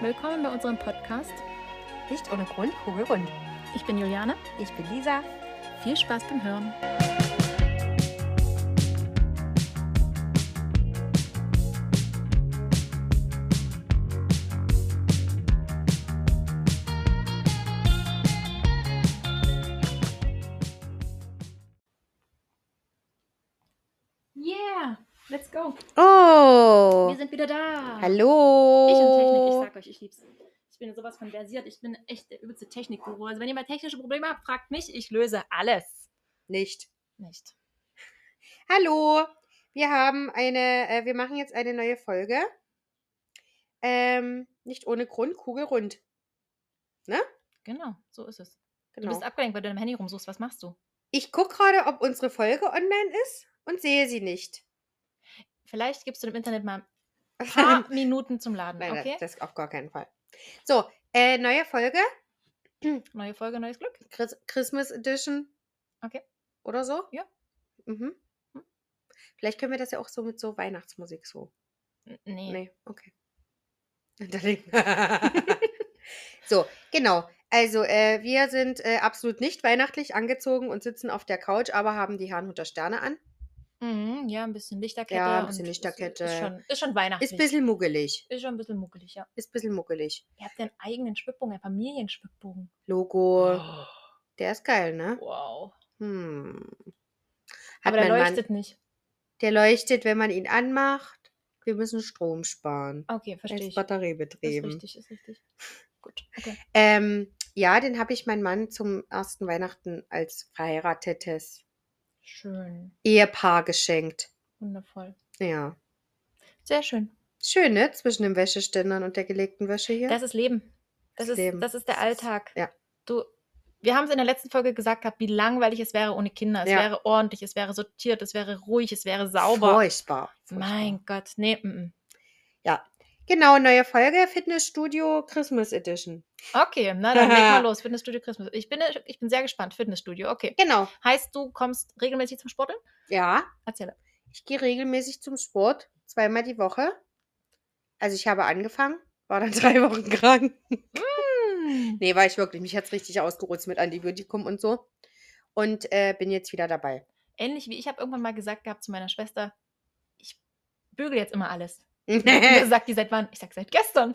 Willkommen bei unserem Podcast. Nicht ohne Grund, kugelrund. Ich bin Juliane. Ich bin Lisa. Viel Spaß beim Hören. Yeah, let's go. Oh, Wir sind wieder da. hallo. Ich lieb's. Ich bin sowas von versiert. Ich bin echt der übelste Technikguru. Also wenn ihr mal technische Probleme habt, fragt mich. Ich löse alles. Nicht. Nicht. Hallo. Wir haben eine, äh, wir machen jetzt eine neue Folge. Ähm, nicht ohne Grund, kugelrund. Ne? Genau, so ist es. Du Genau. bist abgelenkt, weil du deinem Handy rumsuchst. Was machst du? Ich gucke gerade, ob unsere Folge online ist und sehe sie nicht. Vielleicht gibst du dem Internet mal paar Minuten zum Laden, Nein, okay? das auf gar keinen Fall. So, äh, neue Folge. Neue Folge, neues Glück. Chris Christmas Edition. Okay. Oder so? Ja. Mhm. Hm. Vielleicht können wir das ja auch so mit so Weihnachtsmusik so. Nee. Nee, okay. So, genau. Also, äh, wir sind äh, absolut nicht weihnachtlich angezogen und sitzen auf der Couch, aber haben die Herrnhuter Sterne an. Mhm, ja, ein bisschen Lichterkette. Ja, ein bisschen Lichterkette. Ist, ist, schon, ist schon weihnachtlich. Ist ein bisschen muggelig. Ist schon ein bisschen muckelig, ja. Ist ein bisschen muggelig. Ihr habt einen eigenen Schwibbogen, einen Familienschwibbogen. Logo. Oh, Der ist geil, ne? wow. Hm. Hat Aber der leuchtet Mann, nicht. der leuchtet, wenn man ihn anmacht. Wir müssen Strom sparen. Okay, Er verstehe ist ich. Ist batteriebetrieben. richtig, ist richtig. Gut, okay. Ähm, ja, den habe ich meinem Mann zum ersten Weihnachten als verheiratetes Schön. Ehepaar geschenkt. Wundervoll. Ja. Sehr schön. Schön, ne? Zwischen dem Wäscheständern und der gelegten Wäsche hier. Das ist Leben. Das, ist, Leben. das ist der Alltag. Ja. Du, wir haben es in der letzten Folge gesagt gehabt, wie langweilig es wäre ohne Kinder. Es Ja. wäre ordentlich, es wäre sortiert, es wäre ruhig, es wäre sauber. Furchtbar. Furchtbar. Mein Gott, nee, mm, mm. Ja. Genau, neue Folge Fitnessstudio Christmas Edition. Okay, na dann leg mal los. Fitnessstudio Christmas. Ich bin, ich bin sehr gespannt. Fitnessstudio, okay. Genau. Heißt, du kommst regelmäßig zum Sporteln? Ja, Erzähl. ich gehe regelmäßig zum Sport, zweimal die Woche. Also ich habe angefangen, war dann drei Wochen krank. Hm. Nee, war ich wirklich. Mich hat es richtig ausgerutzt mit Antibiotikum und so. Und äh, bin jetzt wieder dabei. Ähnlich wie ich habe irgendwann mal gesagt gehabt zu meiner Schwester, ich bügel jetzt immer alles. Ja, sagt die seit wann? Ich sag seit gestern.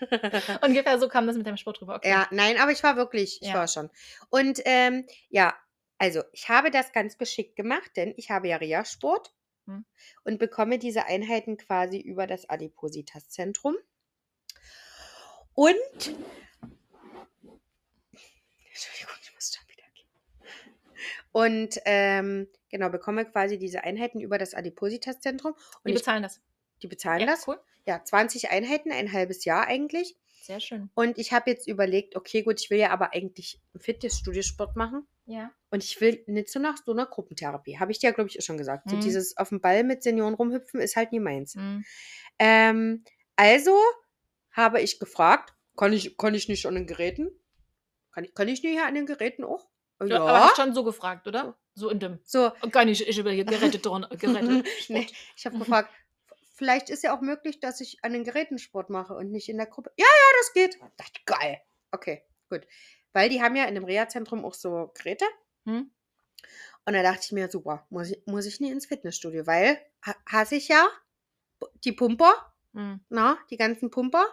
Ungefähr so kam das mit dem Sport rüber. Okay. nein, aber ich war wirklich, ich Ja. war schon. Und ähm, ja, also ich habe das ganz geschickt gemacht, denn ich habe ja Reha-Sport Hm. und bekomme diese Einheiten quasi über das Adipositas-Zentrum. Und Entschuldigung, ich muss schon wieder gehen. Und ähm, genau, bekomme quasi diese Einheiten über das Adipositas-Zentrum. Und Die ich, bezahlen das. Die bezahlen Ja, das. cool. Ja, 20 Einheiten, ein halbes Jahr eigentlich. Sehr schön. Und ich habe jetzt überlegt, okay, gut, ich will ja aber eigentlich Fitnessstudio-Sport machen. Ja. Und ich will nicht so nach so einer Gruppentherapie. Habe ich dir, glaube ich, auch schon gesagt. So Mhm. dieses auf dem Ball mit Senioren rumhüpfen ist halt nie meins. Hm. Ähm, also habe ich gefragt, kann ich, kann ich nicht an den Geräten? Kann ich, kann ich nicht hier an den Geräten auch? Ja. Ja. Aber hast schon so gefragt, oder? So in dem. So, Gar nicht, ich will hier gerettet drin. Gerettet. nee, ich habe gefragt, vielleicht ist ja auch möglich, dass ich an den Geräten Sport mache und nicht in der Gruppe. Ja, ja, das geht. Ich dachte, geil. Okay, gut. Weil die haben ja in dem Reha-Zentrum auch so Geräte. Hm? Und da dachte ich mir, super, muss ich, muss ich nie ins Fitnessstudio, weil ha- hasse ich ja die Pumper, Hm. na, die ganzen Pumper,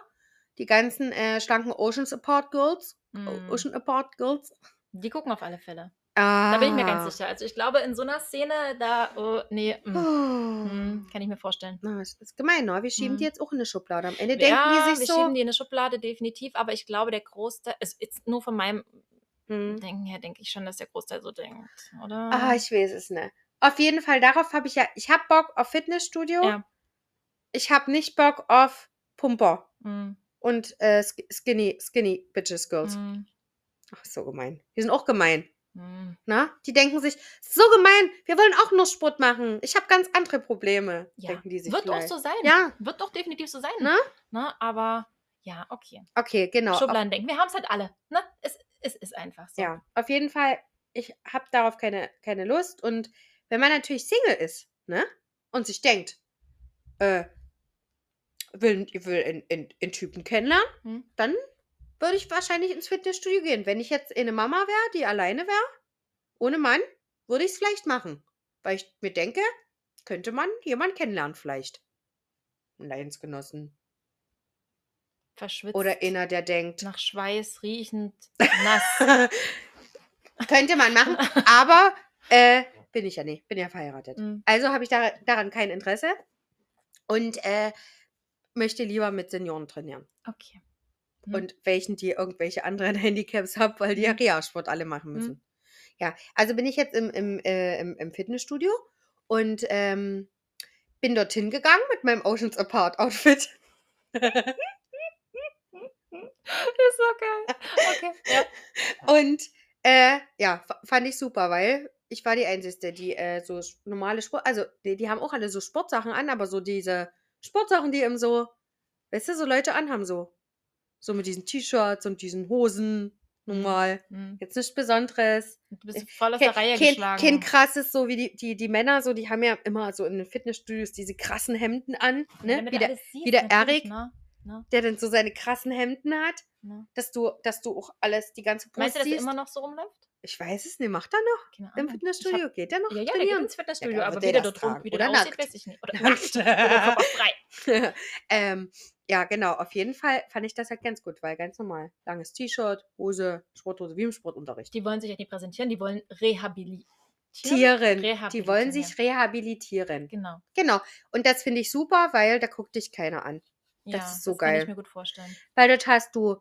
die ganzen äh, schlanken Oceans Apart Girls, Hm. Ocean Apart Girls. Die gucken auf alle Fälle. Ah. Da bin ich mir ganz sicher. Also ich glaube, in so einer Szene, da, oh, nee, mm, Oh. mm, kann ich mir vorstellen. Na, das ist gemein, ne? Wir schieben Hm. die jetzt auch in eine Schublade. Am Ende denken ja, die wir sich so. schieben die in eine Schublade, definitiv. Aber ich glaube, der Großteil, ist jetzt nur von meinem Hm. Denken her, denke ich schon, dass der Großteil so denkt, oder? Ah, ich weiß es nicht. Auf jeden Fall, darauf habe ich ja, ich habe Bock auf Fitnessstudio. Ja. Ich habe nicht Bock auf Pumper Mm, und äh, sk- Skinny, Skinny Bitches Girls. mm, Ach, so gemein. Die sind auch gemein. Mm. Na? Die denken sich, so gemein, wir wollen auch nur Sport machen. Ich habe ganz andere Probleme. Ja, Denken die sich wird auch vielleicht. so sein. Ja, Wird doch definitiv so sein. Ne? Ne? Aber ja, okay. okay, genau. Schubladen denken. Wir haben es halt alle. Ne? Es, es ist einfach so. ja, auf jeden Fall, ich habe darauf keine, keine Lust. Und wenn man natürlich Single ist, ne? Und sich denkt, äh, will, will einen, einen, einen Typen kennenlernen, Hm. dann würde ich wahrscheinlich ins Fitnessstudio gehen. Wenn ich jetzt eine Mama wäre, die alleine wäre, ohne Mann, würde ich es vielleicht machen. Weil ich mir denke, könnte man jemanden kennenlernen vielleicht. Einen Leidensgenossen. Verschwitzt. Oder einer, der denkt, nach Schweiß riechend nass. könnte man machen, aber äh, bin ich ja nicht, bin ja verheiratet. Hm. Also habe ich da, daran kein Interesse und äh, möchte lieber mit Senioren trainieren. Okay. Hm. Und welchen, die irgendwelche anderen Handicaps haben, weil die ja Mhm. Reha-Sport alle machen Mhm. müssen. Ja, also bin ich jetzt im, im, äh, im, im Fitnessstudio und ähm, bin dorthin gegangen mit meinem Oceans Apart Outfit. ist so geil. Okay. Ja. Und äh, ja, fa- fand ich super, weil ich war die Einzige, die äh, so normale Sport, also die, die haben auch alle so Sportsachen an, aber so diese Sportsachen, die eben so, weißt du, so Leute anhaben, so. So mit diesen T-Shirts und diesen Hosen, normal. Hm. Jetzt nichts Besonderes. Du bist voll aus Kein, der Reihe kein, geschlagen. kein krasses, so wie die, die, die Männer, so, die haben ja immer so in den Fitnessstudios diese krassen Hemden an, ne? Wie der, siehst, wie der Erik. Ne? Ne? der dann so seine krassen Hemden hat, Ne? dass du, dass du auch alles, die ganze Brust Meinst du, dass er immer noch so rumläuft? Ich weiß es nicht, macht er noch Keine im. Fitnessstudio? Geht der noch hab, ja, ja, der geht trainieren? ins Fitnessstudio, Ja, aber wird wie der der das dort tragen? wie der Oder aussieht, weiß ich nicht. Oder nackt. Oberkörperfrei. ähm, ja, genau. Auf jeden Fall fand ich das halt ganz gut, weil ganz normal. Langes T-Shirt, Hose, Sporthose, wie im Sportunterricht. Die wollen sich ja nicht präsentieren, die wollen rehabilitieren. Tieren. Die wollen ja. sich rehabilitieren. Genau. Genau. Und das finde ich super, weil da guckt dich keiner an. Ja, Das ist so Kann geil. ich mir gut vorstellen. Weil dort hast du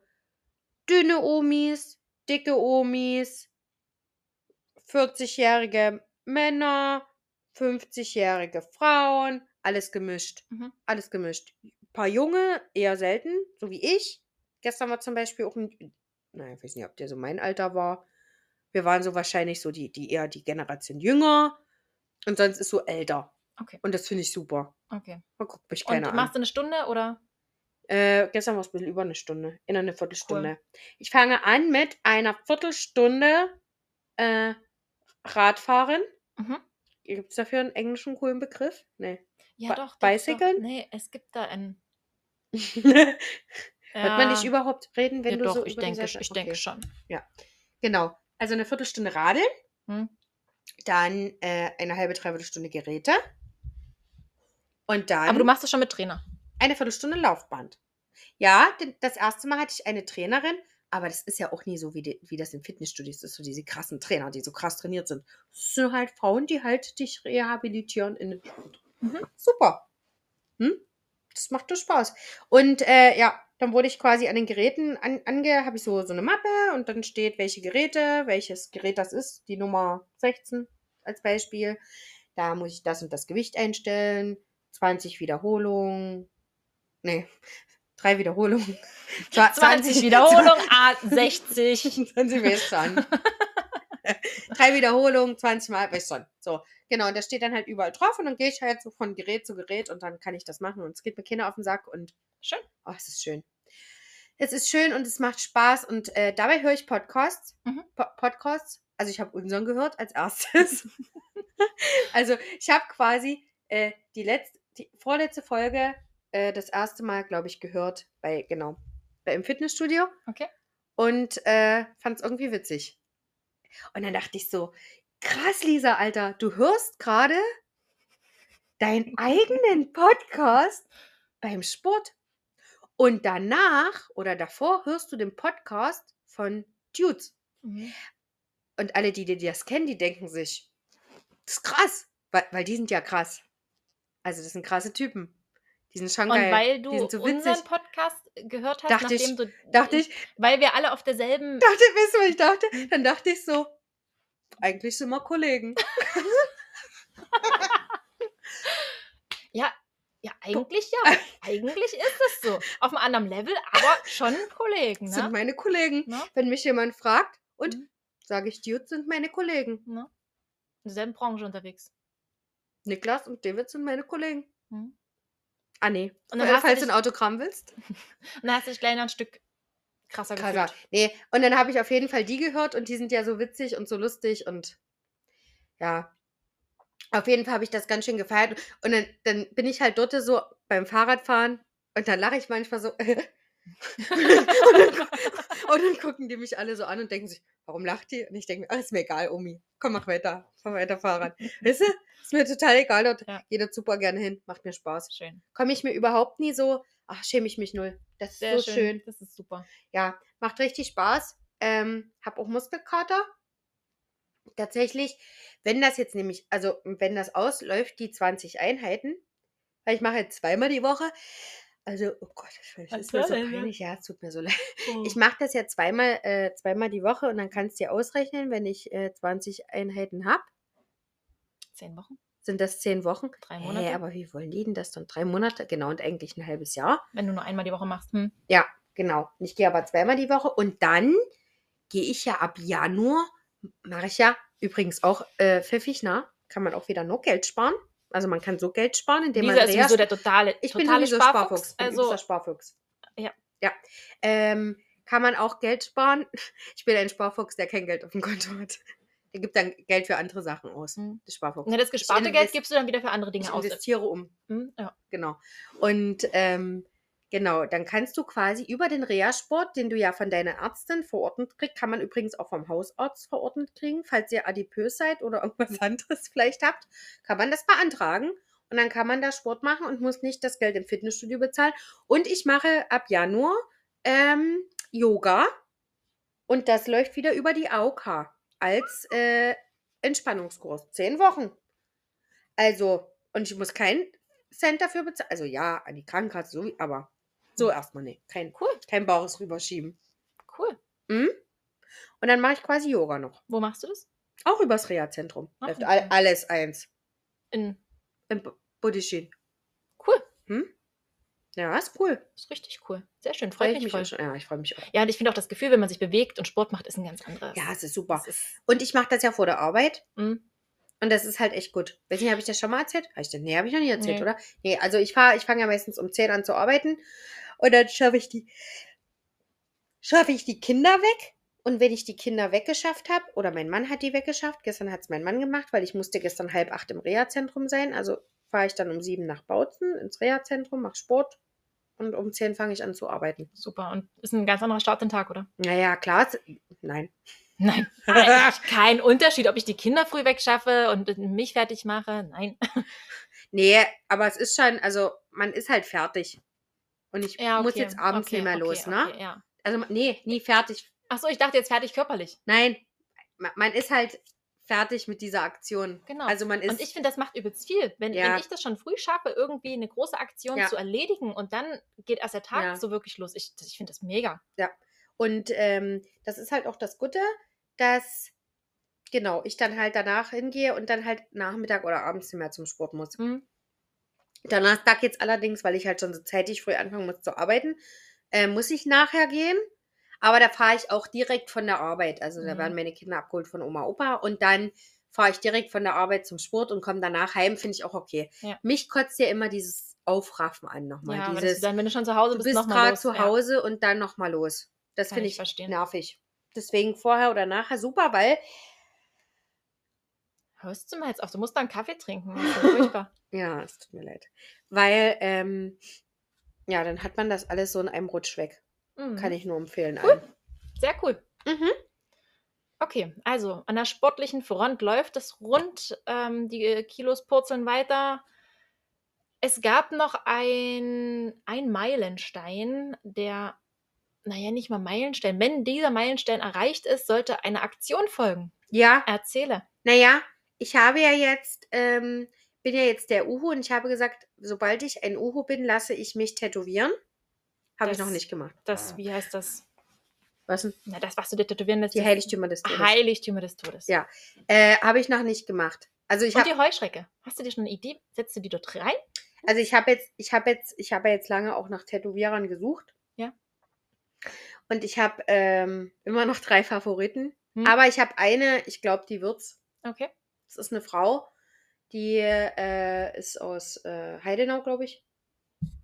dünne Omis, dicke Omis, 40-jährige Männer, 50-jährige Frauen, alles gemischt. Mhm. Alles gemischt. Ein paar Junge, eher selten, so wie ich. Gestern war zum Beispiel auch ein, naja, ich weiß nicht, ob der so mein Alter war. Wir waren so wahrscheinlich so die, die eher die Generation jünger. Und sonst ist so älter. Okay. Und das finde ich super. Okay. Man guckt mich Und keiner an. machst du eine Stunde oder? Äh, gestern war es ein bisschen über eine Stunde. In einer Viertelstunde. Ich fange an mit einer Viertelstunde äh, Radfahren. Mhm. Gibt es dafür einen englischen coolen Begriff? Nee. Ja, Bi- doch? Doch. Nee, es gibt da einen. Hört Ja, man nicht überhaupt reden, wenn ja, du doch, so ich über denke, ich denke Okay. schon. Genau. Also eine Viertelstunde Radeln, Hm? dann äh, eine halbe, dreiviertel Stunde Geräte und dann Aber du machst das schon mit Trainer. eine Viertelstunde Laufband. Ja, denn das erste Mal hatte ich eine Trainerin, aber das ist ja auch nie so, wie, die, wie das in Fitnessstudios ist, so diese krassen Trainer, die so krass trainiert sind. Das sind halt Frauen, die halt dich rehabilitieren in den Sport. Mhm. Super. Hm? Das macht doch Spaß. Und äh, ja, dann wurde ich quasi an den Geräten an, ange, habe ich so, so eine Mappe und dann steht, welche Geräte, welches Gerät das ist, die Nummer 16 als Beispiel. Da muss ich das und das Gewicht einstellen, 20 Wiederholungen, nee, drei Wiederholungen. Zwa- 20 Wiederholung, A 60. 20 weißt schon. Drei Wiederholungen, 20 Mal, schon. So, genau. Und das steht dann halt überall drauf und dann gehe ich halt so von Gerät zu Gerät und dann kann ich das machen und es geht mir Kinder auf den Sack und Schön. oh, es ist schön. Es ist schön und es macht Spaß und äh, dabei höre ich Podcasts. Mhm. Po Podcasts. Also ich habe unseren gehört als erstes. also ich habe quasi äh, die letzte, die vorletzte Folge äh, das erste Mal, glaube ich, gehört bei, genau, bei im Fitnessstudio Okay. und äh, fand es irgendwie witzig. Und dann dachte ich so, krass, Lisa, Alter, du hörst gerade deinen eigenen Podcast beim Sport. Und danach oder davor hörst du den Podcast von Dudes. Mhm. Und alle, die, die das kennen, die denken sich, das ist krass, weil, weil die sind ja krass. Also das sind krasse Typen. Die sind schon Und geil. weil du so unseren Podcast gehört hast, Dachte ich- nachdem du. dachte ich, Weil wir alle auf derselben. dachte, weißt du, ich dachte? Dann dachte ich so, eigentlich sind wir Kollegen. Ja, ja, eigentlich ja. eigentlich ist es so. Auf einem anderen Level, aber schon Kollegen, Das sind ne? meine Kollegen. ne? Wenn mich jemand fragt, und Mhm. sage ich, Dudes sind meine Kollegen. ne? In derselben Branche unterwegs. Niklas und David sind meine Kollegen. Mhm. Ah, nee. Und dann Falls du ein Autogramm willst. Und dann hast du dich gleich noch ein Stück krasser Krasser. gefühlt. Nee, und dann habe ich auf jeden Fall die gehört und die sind ja so witzig und so lustig und ja. Auf jeden Fall habe ich das ganz schön gefeiert. Und dann, dann bin ich halt dort so beim Fahrradfahren Und dann lache ich manchmal so. und, dann, und dann gucken die mich alle so an und denken sich, warum lacht die? Und ich denke mir, ach, ist mir egal, Omi. Komm, mach weiter. Fahr weiter Fahrrad. Weißt du? Ist mir total egal. Dort Ja. geht dort super gerne hin. Macht mir Spaß. Schön. Komme ich mir überhaupt nie so, ach, schäme ich mich null. Das ist Sehr so schön. Das ist super. Ja, macht richtig Spaß. Ähm, hab auch Muskelkater. Tatsächlich, wenn das jetzt nämlich, also wenn das ausläuft, die 20 Einheiten, weil ich mache jetzt zweimal die Woche. Also, oh Gott, das ist mir so denn peinlich. Ja, es tut mir so leid. Oh. Ich mache das ja zweimal, äh, zweimal die Woche und dann kannst du dir ausrechnen, wenn ich äh, 20 Einheiten habe, Zehn Wochen? sind das 10 Wochen. Drei Monate? aber wie wollen die denn das dann? Drei Monate? Genau, und eigentlich ein halbes Jahr. Wenn du nur einmal die Woche machst. Hm. Ja, genau. Ich gehe aber zweimal die Woche und dann gehe ich ja ab Januar, mache ich ja übrigens auch äh, pfiffig, na, kann man auch wieder noch Geld sparen. Also man kann so Geld sparen, indem Lisa man ist Reha- sowieso der totale, ich bin totale sowieso Sparfuchs. Sparfuchs. Bin Also, Sparfuchs. Ja. Ja. Ähm, kann man auch Geld sparen? Ich bin ein Sparfuchs, der kein Geld auf dem Konto hat. Der gibt dann Geld für andere Sachen aus. Hm. Der Sparfuchs. ja, das gesparte Geld gibst du dann wieder für andere Ich Dinge aus. investiere um. Hm? Ja. Genau. Und ähm, genau, dann kannst du quasi über den Reha-Sport, den du ja von deiner Ärztin verordnet kriegst, kann man übrigens auch vom Hausarzt verordnet kriegen, falls ihr adipös seid oder irgendwas anderes vielleicht habt, kann man das beantragen. Und dann kann man da Sport machen und muss nicht das Geld im Fitnessstudio bezahlen. Und ich mache ab Januar ähm, Yoga und das läuft wieder über die AOK als äh, Entspannungskurs. Zehn Wochen. Also, und ich muss keinen Cent dafür bezahlen. Also ja, an die Krankenkasse, so, wie- aber so erstmal nicht. Kein, Cool. kein Bares rüberschieben. Cool. Mhm. Und dann mache ich quasi Yoga noch. Wo machst du das? Auch übers Reha-Zentrum. Läuft okay. all, alles eins. In. Im B- Buddhistin. Cool. Ja, ist cool. Ist richtig cool. Sehr schön. Freue Freut ich mich mich voll. schon. Ja, ich freue mich auch. Ja, und ich finde auch das Gefühl, wenn man sich bewegt und Sport macht, ist ein ganz anderes. Ja, es ist super. Das ist, Und ich mache das ja vor der Arbeit. hm. Und das ist halt echt gut. Weiß nicht, habe ich das schon mal erzählt? Habe ich das? Nee, habe ich noch nie erzählt, Nee. oder? Nee, also ich fahre, ich fange ja meistens um 10 an zu arbeiten und dann schaffe ich die, schaffe ich die Kinder weg. Und wenn ich die Kinder weggeschafft habe, oder mein Mann hat die weggeschafft, gestern hat es mein Mann gemacht, weil ich musste gestern halb acht im Reha-Zentrum sein. Also fahre ich dann um sieben nach Bautzen ins Reha-Zentrum, mache Sport und um 10 fange ich an zu arbeiten. super. Und ist ein ganz anderer Start den Tag, oder? Naja, klar. Nein. Nein. Kein Unterschied, ob ich die Kinder früh wegschaffe und mich fertig mache. Nein. Nee, aber es ist schon, also man ist halt fertig. Und ich Ja, okay. muss jetzt abends okay, nicht mehr okay, los, ne? Okay, ja. Also nee, nie fertig. Achso, ich dachte jetzt fertig körperlich. Nein, ma- man ist halt fertig mit dieser Aktion. Genau. Also man ist. Und ich finde, das macht übelst viel. Wenn, Ja. wenn ich das schon früh schaffe, irgendwie eine große Aktion Ja. zu erledigen und dann geht erst der Tag Ja. so wirklich los. Ich, ich finde das mega. und ähm, das ist halt auch das Gute, dass genau ich dann halt danach hingehe und dann halt Nachmittag oder abends nicht mehr zum Sport muss. Hm? Donnerstag jetzt allerdings, weil ich halt schon so zeitig früh anfangen muss zu arbeiten, äh, muss ich nachher gehen. Aber da fahre ich auch direkt von der Arbeit. Also da Mhm. werden meine Kinder abgeholt von Oma, Opa und dann fahre ich direkt von der Arbeit zum Sport und komme danach heim, finde ich auch okay. Ja. Mich kotzt ja immer dieses Aufraffen an nochmal. Ja, dieses, dann, wenn du schon zu Hause du bist, bist noch mal gerade zu Ja. Hause und dann nochmal los. Das finde ich ich nervig. Deswegen vorher oder nachher super, weil Hörst du mal jetzt auf? Du musst da einen Kaffee trinken. Das ist ja furchtbar. Ja, es tut mir leid. Weil, ähm, ja, dann hat man das alles so in einem Rutsch weg. Mhm. Kann ich nur empfehlen. Cool. allen. Sehr cool. Mhm. Okay, also an der sportlichen Front läuft es rund. Ähm, die äh, Kilos purzeln weiter. Es gab noch ein, ein Meilenstein, der, naja, nicht mal Meilenstein. Wenn dieser Meilenstein erreicht ist, sollte eine Aktion folgen. Ja, Erzähle. naja, ich habe ja jetzt, ähm, bin ja jetzt der Uhu und ich habe gesagt, sobald ich ein Uhu bin, lasse ich mich tätowieren. Habe ich noch nicht gemacht. Das, wie heißt das? Was denn? Na, das, was du dir tätowieren lässt. Die Heiligtümer des Todes. Heiligtümer des Todes. Ja. Äh, habe ich noch nicht gemacht. Also ich Und die Heuschrecke. Hast du dir schon eine Idee? Setzt du die dort rein? Also ich habe jetzt, ich habe jetzt, ich habe jetzt lange auch nach Tätowierern gesucht. Ja. Und ich habe ähm, immer noch drei Favoriten. Hm. Aber ich habe eine, ich glaube, die wird's. Okay. Das ist eine Frau, die äh, ist aus äh, Heidenau, glaube ich.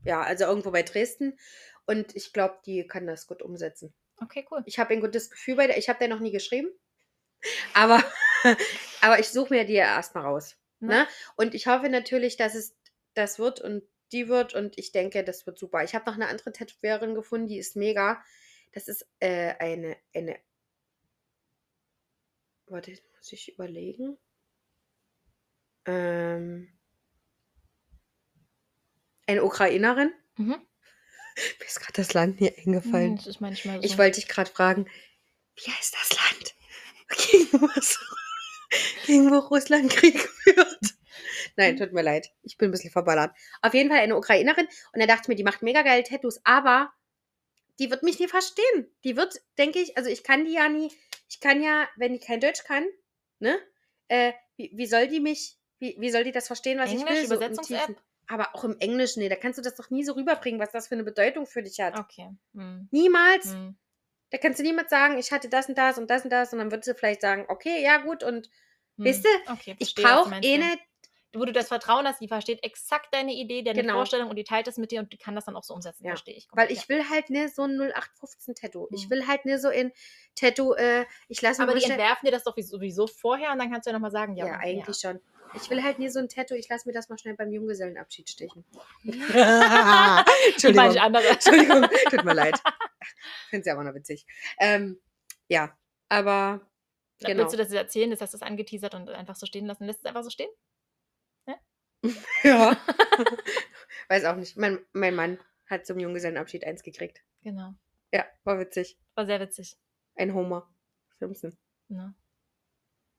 Ja, also irgendwo bei Dresden. Und ich glaube, die kann das gut umsetzen. Okay, cool. Ich habe ein gutes Gefühl bei der. Ich habe der noch nie geschrieben. Aber, aber ich suche mir die ja erstmal raus. Ne? Ne? Und ich hoffe natürlich, dass es das wird und die wird und ich denke, das wird super. Ich habe noch eine andere Tätowiererin gefunden, die ist mega. Das ist äh, eine, eine. Warte, muss ich überlegen. Ähm, eine Ukrainerin. Mhm. Mir ist gerade das Land hier eingefallen. Hm, Das ist manchmal so. Ich wollte dich gerade fragen, wie heißt das Land? Gegen was? Gegen wo Russland Krieg führt. Nein, tut mir leid. Ich bin ein bisschen verballert. Auf jeden Fall eine Ukrainerin. Und er dachte ich mir, die macht mega geile Tattoos, aber die wird mich nie verstehen. Die wird, denke ich, also ich kann die ja nie, ich kann ja, wenn die kein Deutsch kann, ne? Äh, wie, wie soll die mich, wie, wie soll die das verstehen, was ich Englisch, will? so Übersetzungs-App? Aber auch im Englischen, nee, da kannst du das doch nie so rüberbringen, was das für eine Bedeutung für dich hat. Okay. Hm. Niemals. Hm. Da kannst du niemals sagen, ich hatte das und das und das und das und dann wird sie vielleicht sagen, okay, ja gut und Hm. Weißt du, okay, ich verstehe, du brauche eh nicht, Wo du das Vertrauen hast, die versteht exakt deine Idee, deine Genau. Vorstellung und die teilt das mit dir und die kann das dann auch so umsetzen. Ja, Verstehe ich. weil ich will halt nicht so ein 0815 Tattoo. Ich Hm. will halt nicht so in Tattoo, äh, ich lasse ja. mir Aber die entwerfen dir das doch sowieso vorher und dann kannst du ja nochmal sagen, ja. ja, eigentlich schon. Ich will halt nie so ein Tattoo, ich lasse mir das mal schnell beim Junggesellenabschied stechen. Ja. Andere. Entschuldigung, tut mir leid. Finde sie aber noch witzig. Ähm, ja, aber genau. Willst du das jetzt erzählen? Das hast du es angeteasert und einfach so stehen lassen. Lässt es einfach so stehen? ja. Weiß auch nicht. Mein, mein Mann hat zum Junggesellenabschied eins gekriegt. Genau. Ja, war witzig. War sehr witzig. Ein Homer. Simpson. Ne?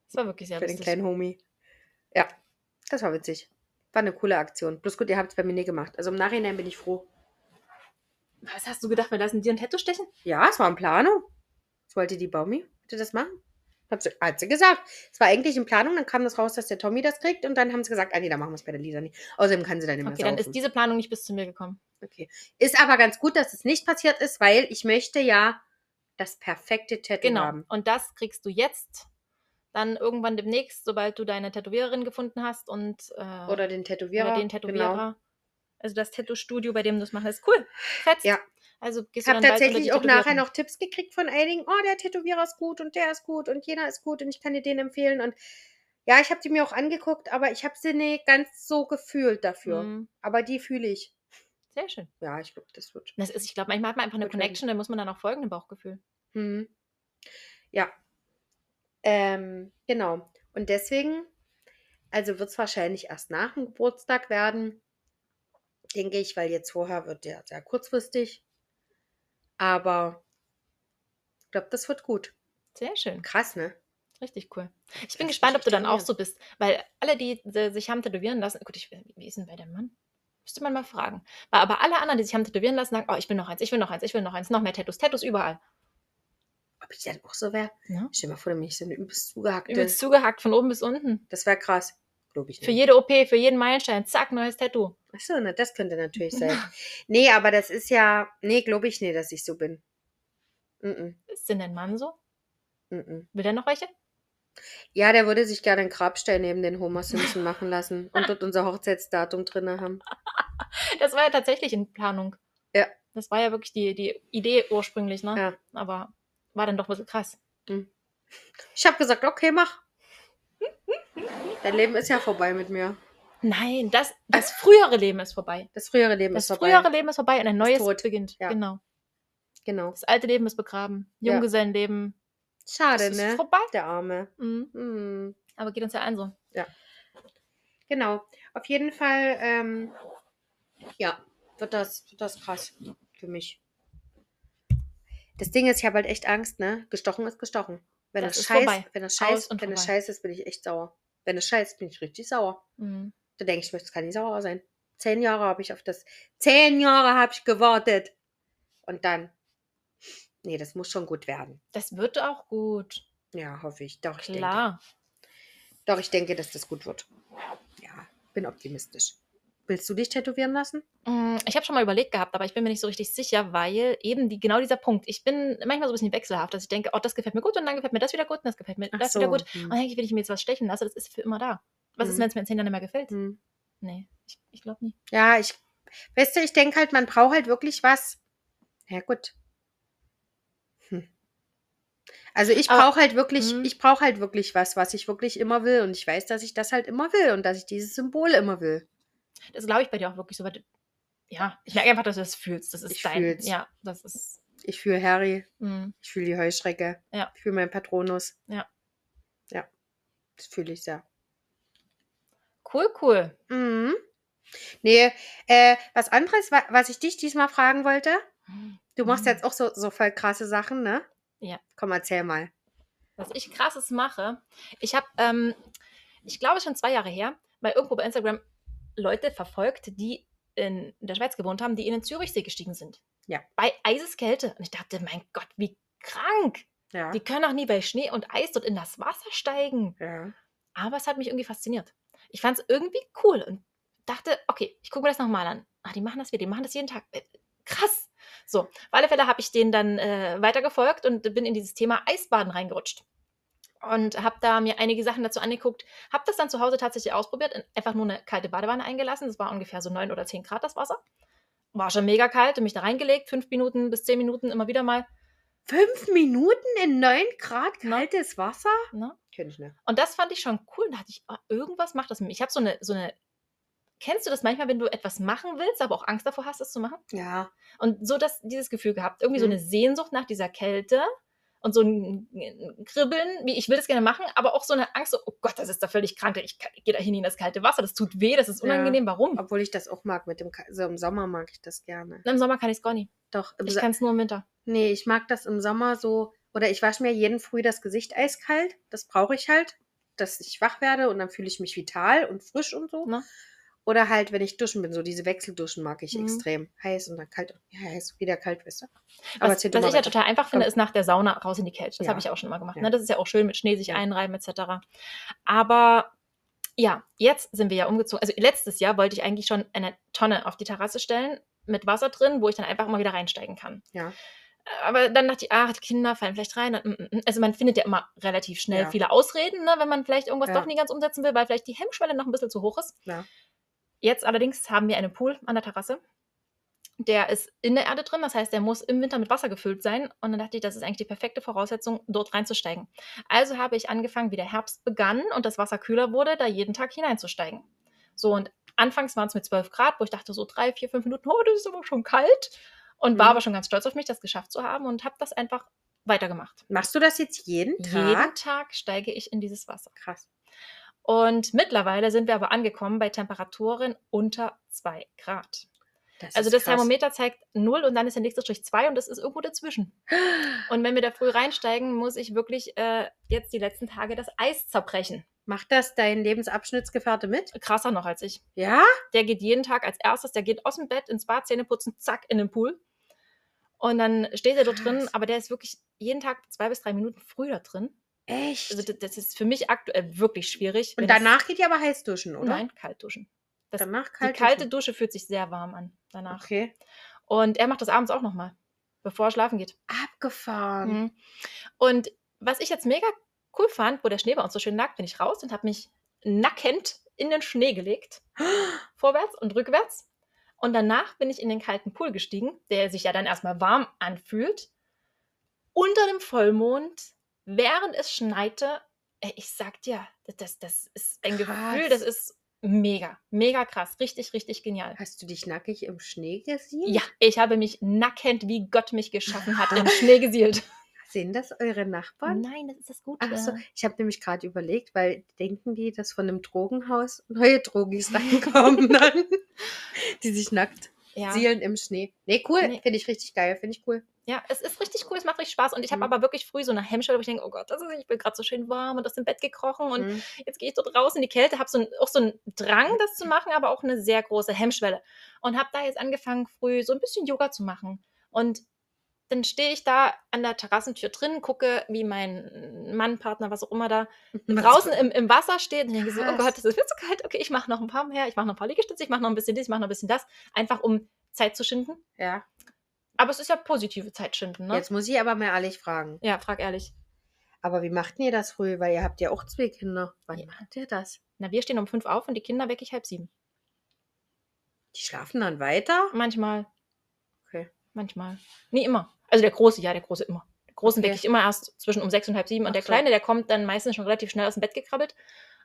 Das war wirklich sehr für den witzig. kleinen Homie. Ja, das war witzig. War eine coole Aktion. Bloß gut, ihr habt es bei mir nie gemacht. Also im Nachhinein bin ich froh. Was hast du gedacht, wir lassen dir ein Tattoo stechen? Ja, es war in Planung. Was wollte die Baumi? Wollte das machen? Hat sie, hat sie gesagt. Es war eigentlich in Planung, dann kam das raus, dass der Tommy das kriegt und dann haben sie gesagt, ah nee, dann machen wir es bei der Lisa nicht. Außerdem kann sie dann nicht mehr Okay, dann ist saufen. diese Planung nicht bis zu mir gekommen. Okay. Ist aber ganz gut, dass es nicht passiert ist, weil ich möchte ja das perfekte Tattoo Genau. haben. Und das kriegst du jetzt. Dann irgendwann demnächst, sobald du deine Tätowiererin gefunden hast und äh, Oder den Tätowierer. oder den Genau. Tätowierer. Also das Tattoo-Studio, bei dem du das machst, ist cool. Fetzt. Ja. Also gehst Ich du habe dann tatsächlich auch nachher noch Tipps gekriegt von einigen. Oh, der Tätowierer ist gut und der ist gut und jener ist gut und ich kann dir den empfehlen. Und ja, ich habe die mir auch angeguckt, aber ich habe sie nicht ganz so gefühlt dafür. Mhm. Aber die fühle ich. Sehr schön. Ja, ich glaube, das wird. Das ist, ich glaube, manchmal hat man einfach eine. Connection, dann muss man dann auch folgen im Bauchgefühl. Mhm. Ja. Ähm, genau. Und deswegen, also wird es wahrscheinlich erst nach dem Geburtstag werden, denke ich, weil jetzt vorher wird der sehr kurzfristig. Aber ich glaube, das wird gut. Sehr schön. Krass, ne? Richtig cool. Ich Das bin gespannt, ob du dann auch so bist. Weil alle, die äh, sich haben tätowieren lassen, gut, ich, wie ist denn bei dem Mann? Müsste man mal fragen. Aber alle anderen, die sich haben tätowieren lassen, sagen, oh, ich will noch eins, ich will noch eins, ich will noch eins, noch mehr Tattoos, Tattoos überall. Ob ich dann auch so wäre? Ja? Stell dir mal vor, mich so eine übelst zugehackte. Übelst zugehackt von oben bis unten. Das wäre krass. Glaube ich Für nicht. jede OP, für jeden Meilenstein, zack, neues Tattoo. Achso, na, das könnte natürlich sein. nee, aber das ist ja. Nee, glaube ich nicht, dass ich so bin. Mm Ist denn dein Mann so? -mm, mm -mm. Will der noch welche? Ja, der würde sich gerne einen Grabstein neben den Homer Simpson machen lassen und dort unser Hochzeitsdatum drin haben. Das war ja tatsächlich in Planung. Ja. Das war ja wirklich die, die Idee ursprünglich, ne? Ja. Aber war dann doch ein bisschen krass. Ich habe gesagt, okay, mach. Dein Leben ist ja vorbei mit mir. Nein, das, das frühere Leben ist vorbei. Das frühere Leben Das ist vorbei. frühere Leben ist vorbei und ein neues beginnt. Ja. Genau. Genau. Das alte Leben ist begraben. Ja. Junggesellenleben. Schade, das ist ne? vorbei. Der Arme. Mhm. Hm. Aber geht uns ja allen so. Genau. Auf jeden Fall, ähm, ja, wird das, wird das krass für mich. Das Ding ist, ich habe halt echt Angst, ne? Gestochen ist gestochen. Wenn Das das, scheiß, vorbei. wenn das scheiß, wenn das scheiß ist, bin ich echt sauer. Wenn das scheiß, bin ich richtig sauer. Mhm. Da denke ich mir, das kann nicht sauer sein. Zehn Jahre habe ich auf das, zehn Jahre habe ich gewartet. Und dann, nee, das muss schon gut werden. Das wird auch gut. Ja, hoffe ich. Doch, ich denke. Klar. Doch, ich denke, dass das gut wird. Ja, bin optimistisch. Willst du dich tätowieren lassen? Mm, Ich habe schon mal überlegt gehabt, aber ich bin mir nicht so richtig sicher, weil eben die, genau dieser Punkt. Ich bin manchmal so ein bisschen wechselhaft, dass ich denke, oh, das gefällt mir gut und dann gefällt mir das wieder gut und das gefällt mir Ach das so, wieder gut. hm. Und dann denke ich, wenn ich mir jetzt was stechen lasse, das ist für immer da. Was ist, Hm. wenn es mir in zehn Jahren nicht mehr gefällt? Hm. Nee, ich, ich glaube nie. Ja, ich, weißt du, ich denke halt, man braucht halt wirklich was. Ja, gut. Hm. Also ich brauche halt wirklich, Mhm. ich brauche halt wirklich was, was ich wirklich immer will. Und ich weiß, dass ich das halt immer will und dass ich dieses Symbol immer will. Das glaube ich bei dir auch wirklich so. Weil ja, ich merke einfach, dass du das fühlst. Das ist Ich dein. fühl's. Ja, das ist. Ich fühle Harry, mm, ich fühle die Heuschrecke, Ja. ich fühle meinen Patronus. Ja. Ja, das fühle ich sehr. Cool, cool. Mhm. Nee, äh, was anderes, wa was ich dich diesmal fragen wollte. Du machst Mhm. jetzt auch so, so voll krasse Sachen, ne? Ja. Komm, erzähl mal. Was ich krasses mache, ich habe, ähm, ich glaube schon zwei Jahre her, mal irgendwo bei Instagram Leute verfolgt, die in der Schweiz gewohnt haben, die in den Zürichsee gestiegen sind. Ja. Bei Eiseskälte. Und ich dachte, mein Gott, wie krank. Ja. Die können doch nie bei Schnee und Eis dort in das Wasser steigen. ja. Aber es hat mich irgendwie fasziniert. Ich fand es irgendwie cool und dachte, okay, ich gucke mir das nochmal an. Ach, die machen das wieder, die machen das jeden Tag. Äh, Krass. So, auf alle Fälle habe ich denen dann äh, weitergefolgt und bin in dieses Thema Eisbaden reingerutscht. Und habe da mir einige Sachen dazu angeguckt. Habe das dann zu Hause tatsächlich ausprobiert. in- Einfach nur eine kalte Badewanne eingelassen. Das war ungefähr so 9 oder 10 Grad das Wasser. War schon mega kalt. und Mich da reingelegt. Fünf Minuten bis zehn Minuten immer wieder mal. Fünf Minuten in 9 Grad Na? kaltes Wasser? Ne? Kenn ich nicht. Und das fand ich schon cool. Da dachte ich, ah, irgendwas macht das mit mir. Ich habe so eine, so eine. Kennst du das manchmal, wenn du etwas machen willst, aber auch Angst davor hast, es zu machen? Ja. Und so das, dieses Gefühl gehabt. Irgendwie so Mhm. eine Sehnsucht nach dieser Kälte und so ein Kribbeln, wie ich will das gerne machen, aber auch so eine Angst, so, oh Gott, das ist da völlig krank. Ich, ich gehe da hin in das kalte Wasser, das tut weh, das ist Ja. unangenehm. Warum? Obwohl ich das auch mag mit dem, Ka- so im Sommer mag ich das gerne. Im Sommer kann ich es gar nicht. Doch, im Ich kann es nur im Winter. nee, ich mag das im Sommer so, oder ich wasche mir jeden Früh das Gesicht eiskalt. Das brauche ich halt, dass ich wach werde und dann fühle ich mich vital und frisch und so. Ne? Oder halt, wenn ich duschen bin, so diese Wechselduschen mag ich Mhm. extrem. Heiß und dann kalt. Ja, heiß, wieder kalt, weißt du. Aber Was, was mal ich ja total einfach finde, ist nach der Sauna raus in die Kälte. Das Ja. habe ich auch schon immer gemacht. Ja. Ne? Das ist ja auch schön mit Schnee sich Ja. einreiben etc. Aber ja, jetzt sind wir ja umgezogen. Also letztes Jahr wollte ich eigentlich schon eine Tonne auf die Terrasse stellen mit Wasser drin, wo ich dann einfach immer wieder reinsteigen kann. Ja. Aber dann dachte ich, ach, die Kinder fallen vielleicht rein. und, mm, mm. Also man findet ja immer relativ schnell Ja. viele Ausreden, ne, wenn man vielleicht irgendwas Ja. doch nie ganz umsetzen will, weil vielleicht die Hemmschwelle noch ein bisschen zu hoch ist. Ja. Jetzt allerdings haben wir einen Pool an der Terrasse. Der ist in der Erde drin, das heißt, der muss im Winter mit Wasser gefüllt sein. Und dann dachte ich, das ist eigentlich die perfekte Voraussetzung, dort reinzusteigen. Also habe ich angefangen, wie der Herbst begann und das Wasser kühler wurde, da jeden Tag hineinzusteigen. So, und anfangs waren es mit 12 Grad, wo ich dachte, so drei, vier, fünf Minuten, oh, das ist aber schon kalt. Und war Mhm. aber schon ganz stolz auf mich, das geschafft zu haben und habe das einfach weitergemacht. Machst du das jetzt jeden Tag? Jeden Tag steige ich in dieses Wasser. Krass. Und mittlerweile sind wir aber angekommen bei Temperaturen unter 2 Grad. Das Also das krass. Thermometer zeigt 0 und dann ist der nächste Strich 2 und das ist irgendwo dazwischen. Und wenn wir da früh reinsteigen, muss ich wirklich äh, jetzt die letzten Tage das Eis zerbrechen. Macht das dein Lebensabschnittsgefährte mit? Krasser noch als ich. Ja? Der geht jeden Tag als erstes, der geht aus dem Bett ins Bad, Zähne putzen, zack, in den Pool. Und dann steht er dort drin, aber der ist wirklich jeden Tag zwei bis drei Minuten früher drin. Echt? Also das, das ist für mich aktuell wirklich schwierig. und danach geht ihr aber heiß duschen, oder? Nein, kalt duschen. Das, Danach die kalt kalte duschen. Dusche fühlt sich sehr warm an danach. Okay. Und er macht das abends auch nochmal, bevor er schlafen geht. Abgefahren. Mhm. Und was ich jetzt mega cool fand, wo der Schnee bei uns so schön lag, bin ich raus und habe mich nackend in den Schnee gelegt. Vorwärts und rückwärts. Und danach bin ich in den kalten Pool gestiegen, der sich ja dann erstmal warm anfühlt. Unter dem Vollmond, während es schneite. Ey, ich sag dir, das, das, ist ein Krass. Gefühl, das ist mega, mega krass. Richtig, richtig genial. Hast du dich nackig im Schnee gesehen? Ja, ich habe mich nackend, wie Gott mich geschaffen hat, im Schnee gesielt. Sehen das eure Nachbarn? Nein, das ist das Gute. Ach so, ich habe nämlich gerade überlegt, weil denken die, dass von einem Drogenhaus neue Drogis reinkommen dann, die sich nackt Ja. sielen im Schnee. Nee, cool, Nee. finde ich richtig geil, finde ich cool. ja, es ist richtig cool, es macht richtig Spaß. Und ich habe Mhm. aber wirklich früh so eine Hemmschwelle, wo ich denke, oh Gott, das ist, ich bin gerade so schön warm und aus dem Bett gekrochen und Mhm. jetzt gehe ich dort raus in die Kälte, habe so ein, auch so einen Drang, das zu machen, aber auch eine sehr große Hemmschwelle. Und habe da jetzt angefangen, früh so ein bisschen Yoga zu machen. Und dann stehe ich da an der Terrassentür drin, gucke, wie mein Mann, Partner, was auch immer da draußen im, im Wasser steht und denke so, oh. Gott, das ist viel zu kalt. Okay, ich mache noch ein paar mehr, ich mache noch ein paar Liegestütze, ich mache noch ein bisschen dies, ich mache noch ein bisschen das, einfach um Zeit zu schinden. Ja, Aber es ist ja positive Zeit schinden, ne? jetzt muss ich aber mal ehrlich fragen. Ja, frag ehrlich. Aber wie macht ihr das früh? Weil ihr habt ja auch zwei Kinder. Wann Ja. macht ihr das? Na, wir stehen um fünf auf und die Kinder wecke ich halb sieben. Die schlafen dann weiter? Manchmal, Okay. manchmal. Nie immer. Also der Große, ja, der Große immer. Der Großen Okay. wecke ich immer erst zwischen um sechs und halb sieben und Ach der so. Kleine, der kommt dann meistens schon relativ schnell aus dem Bett gekrabbelt.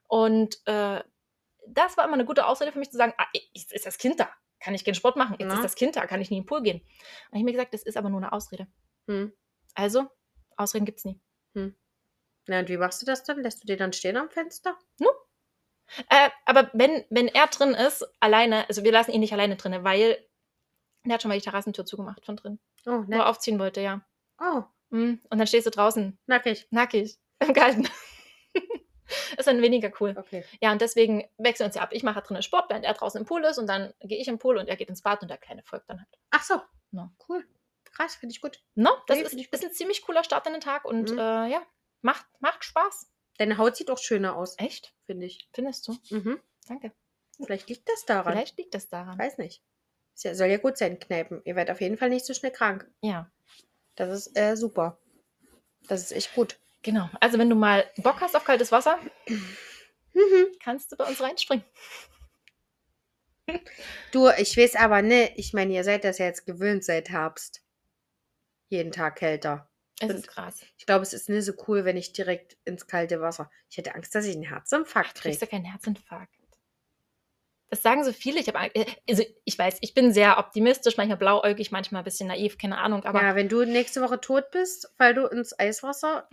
Und äh, das war immer eine gute Ausrede für mich zu sagen, ah, ist, ist das Kind da? kann ich keinen Sport machen. Jetzt Ja. ist das Kind da, kann ich nie in den Pool gehen. Und ich mir gesagt, das ist aber nur eine Ausrede. Hm. Also, Ausreden gibt's nie. Na, und wie machst du das dann? Lässt du den dann stehen am Fenster? Äh, aber wenn, wenn er drin ist, alleine, also wir lassen ihn nicht alleine drin, weil der hat schon mal die Terrassentür zugemacht von drin. Oh, Wo er nett. aufziehen wollte, ja. Oh, Mm, Und dann stehst du draußen, nackig. nackig, im Kalten. ist dann weniger cool. Okay. Ja, und deswegen wechseln wir uns ja ab. Ich mache drinnen Sport, während er draußen im Pool ist und dann gehe ich im Pool und er geht ins Bad und der Kleine folgt dann halt. Ach so. No. Cool. Krass, finde ich gut. No, das Nee, ist, ist ein ziemlich cooler Start in den Tag und Mhm. äh, ja, macht, macht Spaß. Deine Haut sieht auch schöner aus, Echt? finde ich. Findest du? Mhm. Danke. Vielleicht liegt das daran. Vielleicht liegt das daran. Weiß nicht. Soll ja gut sein, Kneipen. Ihr werdet auf jeden Fall nicht so schnell krank. Ja, Das ist äh, super. Das ist echt gut. genau. Also wenn du mal Bock hast auf kaltes Wasser, Mhm. kannst du bei uns reinspringen. Du, ich weiß aber ne, ich meine, ihr seid das ja jetzt gewöhnt seit Herbst. Jeden Tag kälter. Es Und- ist krass. Ich glaube, es ist nicht so cool, wenn ich direkt ins kalte Wasser. Ich hätte Angst, dass ich einen Herzinfarkt Du kriegst ja kriege. keinen Herzinfarkt. Das sagen so viele. Ich habe also ich weiß, ich bin sehr optimistisch, manchmal blauäugig, manchmal ein bisschen naiv, keine Ahnung, aber Ja, wenn du nächste Woche tot bist, weil du ins Eiswasser.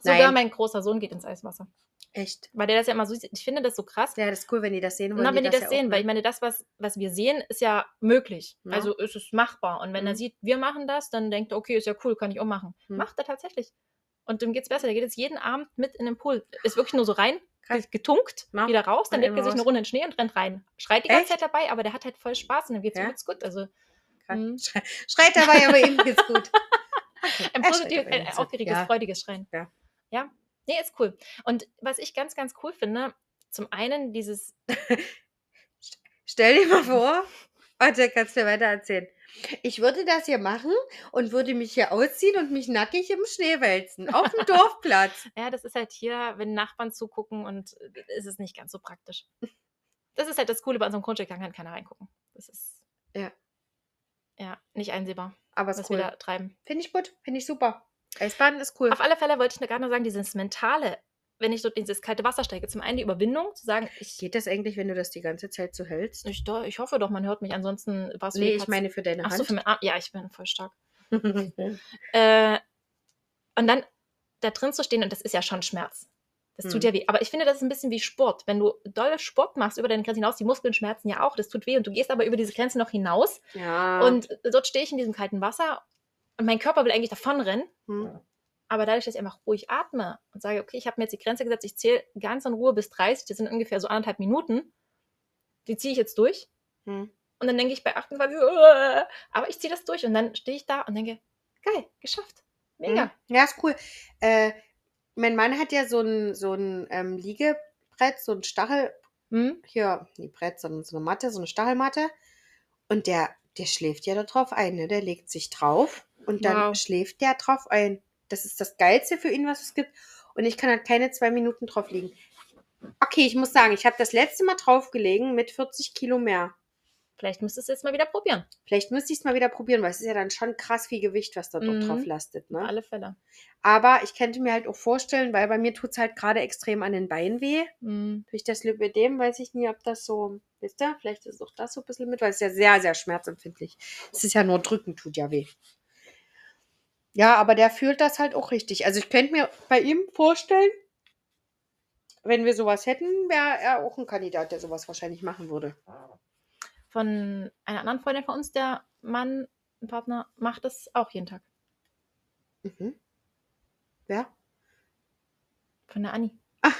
sogar Nein. mein großer Sohn geht ins Eiswasser. Echt. Weil der das ja immer so sieht. Ich finde das so krass. Ja, das ist cool, wenn die das sehen wollen. Na, wenn die das ja sehen, weil ne? ich meine, das, was, was wir sehen, ist ja möglich. Ja. Also ist es machbar. Und wenn er Mhm. sieht, wir machen das, dann denkt er, okay, ist ja cool, kann ich auch machen. Mhm. Macht er tatsächlich. Und dem geht's besser. Der geht jetzt jeden Abend mit in den Pool. Ist wirklich nur so rein. Getunkt, Ja. wieder raus, dann Und legt er sich eine. Runde in den Schnee und rennt rein. Schreit die ganze Echt? Zeit dabei, aber der hat halt voll Spaß und dann geht's Ja? ihm jetzt gut. Also. Schrei- Schreit dabei, aber ihm geht's gut. Okay. ein positiv, schreit aber ihm ein gut. aufgeregtes, Ja. freudiges Schreien. Ja. Ja. Nee, ist cool. Und was ich ganz, ganz cool finde, zum einen dieses Stell dir mal vor, warte, kannst du mir weiter erzählen. Ich würde das hier machen und würde mich hier ausziehen und mich nackig im Schnee wälzen. Auf dem Dorfplatz. Ja, das ist halt hier, wenn Nachbarn zugucken und äh, ist es nicht ganz so praktisch. Das ist halt das Coole bei unserem Grundstück, da kann keiner reingucken. Das ist Ja. ja nicht einsehbar, Aber was ist wir cool. da treiben. Finde ich gut. Finde ich super. Eisbaden ist cool. Auf alle Fälle wollte ich nur gerade noch sagen, dieses Mentale, wenn ich in dieses kalte Wasser steige, zum einen die Überwindung, zu sagen, ich, Geht das eigentlich, wenn du das die ganze Zeit so hältst? ich, do- ich hoffe doch, man hört mich, ansonsten war es Nee, ich meine für deine Ach so, Hand. für mein Arm. Ja, ich bin voll stark. Äh, und dann da drin zu stehen, und das ist ja schon Schmerz. Das tut Hm. ja weh. Aber ich finde, das ist ein bisschen wie Sport. Wenn du doll Sport machst über deine Grenze hinaus, die Muskeln schmerzen ja auch, das tut weh. Und du gehst aber über diese Grenze noch hinaus. ja. Und dort stehe ich in diesem kalten Wasser und mein Körper will eigentlich davonrennen. Hm. Aber dadurch, dass ich einfach ruhig atme und sage, okay, ich habe mir jetzt die Grenze gesetzt, ich zähle ganz in Ruhe bis 30, das sind ungefähr so anderthalb Minuten, die ziehe ich jetzt durch. Hm. Und dann denke ich bei 28, "Uah", aber ich ziehe das durch und dann stehe ich da und denke, geil, geschafft. Mega. Hm. Ja, ist cool. Äh, mein Mann hat ja so ein, so ein ähm, Liegebrett, so ein Stachel, Hm? hier, nicht Brett, sondern so eine Matte, so eine Stachelmatte. Und der, der schläft ja da drauf ein, ne? Der legt sich drauf und dann Wow. schläft der drauf ein. Das ist das Geilste für ihn, was es gibt. Und ich kann halt keine zwei Minuten drauf liegen. Okay, ich muss sagen, ich habe das letzte Mal draufgelegen mit 40 Kilo mehr. Vielleicht müsstest du es jetzt mal wieder probieren. Vielleicht müsste ich es mal wieder probieren, weil es ist ja dann schon krass viel Gewicht, was da Mhm. drauf lastet. Auf Ne? alle Fälle. Aber ich könnte mir halt auch vorstellen, weil bei mir tut es halt gerade extrem an den Beinen weh. Hm. Durch das Lipödem weiß ich nie, ob das so, wisst ihr, vielleicht ist auch das so ein bisschen mit, weil es ja sehr, sehr schmerzempfindlich. Es ist ja nur drücken, tut ja weh. Ja, aber der fühlt das halt auch richtig. Also ich könnte mir bei ihm vorstellen, wenn wir sowas hätten, wäre er auch ein Kandidat, der sowas wahrscheinlich machen würde. Von einer anderen Freundin von uns, der Mann, ein Partner, macht das auch jeden Tag. Mhm. Ja. Von der Anni.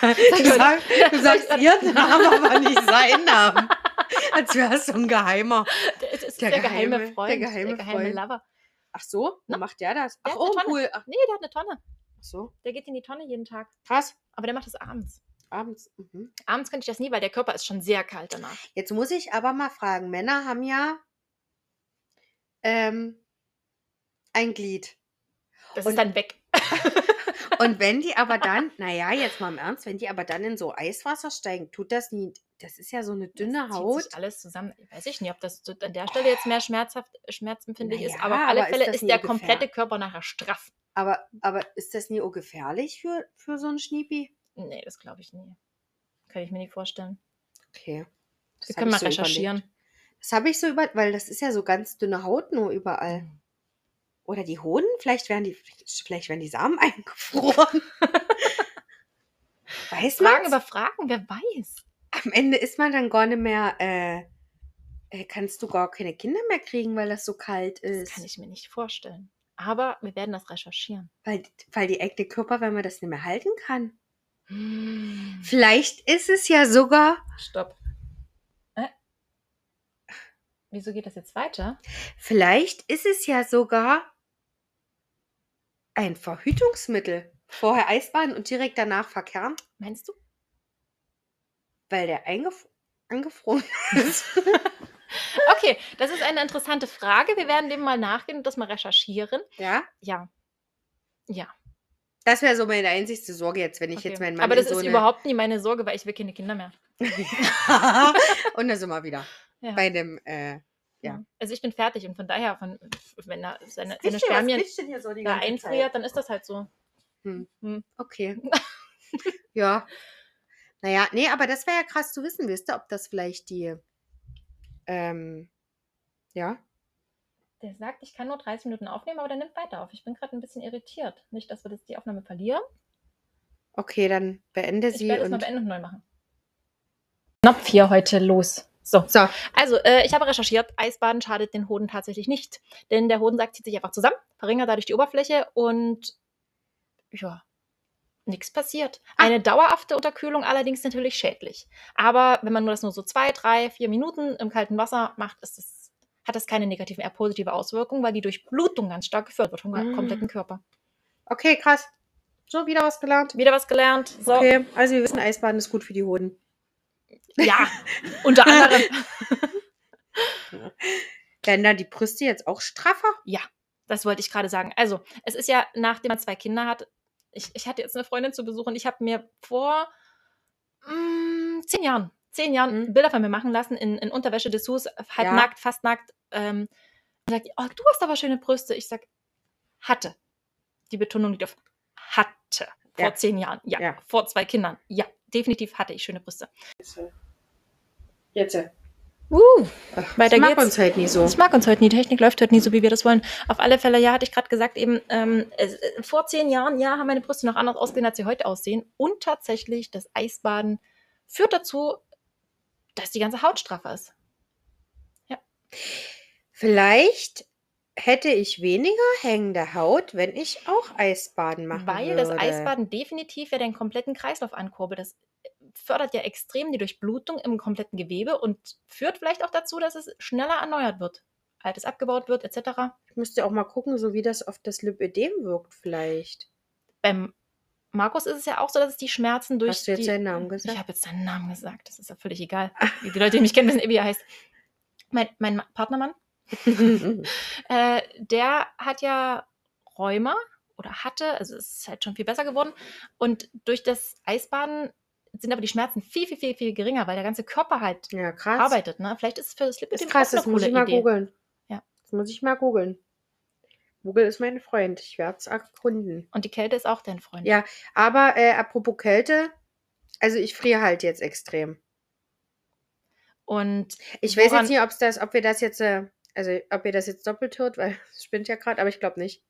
Du, sag, du sagst ihren Namen, aber nicht seinen Namen. Als wäre es so ein Geheimer. Das ist Der der, geheime, geheime- Freund, der geheime Freund. Lover. Ach so, Na? wo macht der das? Der Ach, oh, cool. Ach Nee, der hat eine Tonne. so, Der geht in die Tonne jeden Tag. krass. Aber der macht das abends. Abends. Mhm. Abends könnte ich das nie, weil der Körper ist schon sehr kalt danach. Jetzt muss ich aber mal fragen, Männer haben ja ähm, ein Glied. Das Und- ist dann weg. Und wenn die aber dann, naja, jetzt mal im Ernst, wenn die aber dann in so Eiswasser steigen, tut das nie, das ist ja so eine dünne das zieht Haut. Sich alles zusammen. Weiß ich nicht, ob das an der Stelle jetzt mehr schmerzhaft, schmerzempfindlich ist, Naja, aber auf alle aber ist Fälle ist nie der komplette Körper nachher straff. Aber, aber ist das nie gefährlich für, für so einen Schniepi? Nee, das glaube ich nie. Kann ich mir nicht vorstellen. Okay. Das Wir können ich mal so überlegt. recherchieren. Das habe ich so über, weil das ist ja so ganz dünne Haut nur überall. Oder die Hoden, vielleicht werden die, vielleicht werden die Samen eingefroren. weiß man? Fragen über Fragen, wer weiß. Am Ende ist man dann gar nicht mehr, äh, äh, kannst du gar keine Kinder mehr kriegen, weil das so kalt Das ist. kann ich mir nicht vorstellen. Aber wir werden das recherchieren. Weil, weil die eigene Körper, wenn man das nicht mehr halten kann. Vielleicht ist es ja sogar, Stopp. Äh? Wieso geht das jetzt weiter? vielleicht ist es ja sogar ein Verhütungsmittel. Vorher Eisbaden und direkt danach verkehren, Meinst du? weil der eingef angefroren ist. Okay, das ist eine interessante Frage. Wir werden dem mal nachgehen und das mal recherchieren. ja, Ja. Ja. das wäre so meine einzigste Sorge jetzt, wenn ich Okay. jetzt meinen Mann Aber das in so ist eine... überhaupt nie meine Sorge, weil ich will keine Kinder mehr. und dann sind wir wieder Ja. bei dem, äh, Ja. Also ich bin fertig und von daher, von, wenn er seine, seine was Spermien so da einfriert, Zeit? dann ist das halt so. Okay. ja. Naja, nee, aber das wäre ja krass zu wissen, wisst ihr, ob das vielleicht die, ähm, ja, Der sagt, ich kann nur 30 Minuten aufnehmen, aber der nimmt weiter auf. Ich bin gerade ein bisschen irritiert. Nicht, dass wir das die Aufnahme verlieren. okay, dann beende Ich sie werde es mal beenden und neu machen. Knopf hier heute los. So, So, also äh, ich habe recherchiert, Eisbaden schadet den Hoden tatsächlich nicht. Denn der Hodensack zieht sich einfach zusammen, verringert dadurch die Oberfläche und ja, nichts passiert. Ah. Eine dauerhafte Unterkühlung allerdings natürlich schädlich. Aber wenn man nur das nur so zwei, drei, vier Minuten im kalten Wasser macht, ist das, hat das keine negativen, eher positive Auswirkungen, weil die Durchblutung ganz stark gefördert wird vom Mm. kompletten Körper. okay, krass. So, wieder was gelernt. Wieder was gelernt. So, Okay, also wir wissen, Eisbaden ist gut für die Hoden. Ja, unter anderem. Werden da die Brüste jetzt auch straffer? Das wollte ich gerade sagen. Also, es ist ja, nachdem man zwei Kinder hat, ich, ich hatte jetzt eine Freundin zu Besuch und ich habe mir vor mm, zehn Jahren, zehn Jahren Mhm. Bilder von mir machen lassen in, in Unterwäsche Dessous, halb Ja. nackt, fast nackt. Ähm, und sagt, oh, du hast aber schöne Brüste. Ich sag, hatte. Die Betonung liegt auf hatte. Vor Ja. zehn Jahren. Ja. Ja. Vor zwei Kindern. Ja. Definitiv hatte ich schöne Brüste. Jetzt. äh, Uh, weiter das mag geht's. uns halt nie so. Das mag uns heute nie. Technik läuft heute nie so, wie wir das wollen. Auf alle Fälle, ja, hatte ich gerade gesagt, eben ähm, äh, vor zehn Jahren, ja, haben meine Brüste noch anders ausgesehen, als sie heute aussehen. Und tatsächlich, das Eisbaden führt dazu, dass die ganze Haut straffer ist. Vielleicht hätte ich weniger hängende Haut, wenn ich auch Eisbaden machen Weil würde. das Eisbaden definitiv ja den kompletten Kreislauf ankurbelt. Das fördert ja extrem die Durchblutung im kompletten Gewebe und führt vielleicht auch dazu, dass es schneller erneuert wird. Altes abgebaut wird, etc. Ich müsste auch mal gucken, so wie das auf das Lipödem wirkt vielleicht. Beim Markus ist es ja auch so, dass es die Schmerzen durch Hast du jetzt die, seinen Namen gesagt? Ich habe jetzt seinen Namen gesagt. Das ist ja völlig egal. Die Leute, die mich kennen, wissen, eh, wie er heißt. Mein, mein Ma- Partnermann, äh, der hat ja Rheuma oder hatte, also es ist halt schon viel besser geworden. Und durch das Eisbaden sind aber die Schmerzen viel, viel, viel, viel geringer, weil der ganze Körper halt ja, arbeitet. Ne? Vielleicht ist es für das Das Lipidem krass, das muss ich mal Idee. googeln. Ja. Das muss ich mal googeln. Google ist mein Freund. Ich werde es erkunden. Und die Kälte ist auch dein Freund. Ja. Aber äh, apropos Kälte, also ich friere halt jetzt extrem. Und Ich weiß jetzt nicht, ob's das, ob wir das jetzt, äh, also ob ihr das jetzt doppelt hört, weil es spinnt ja gerade, aber ich glaube nicht.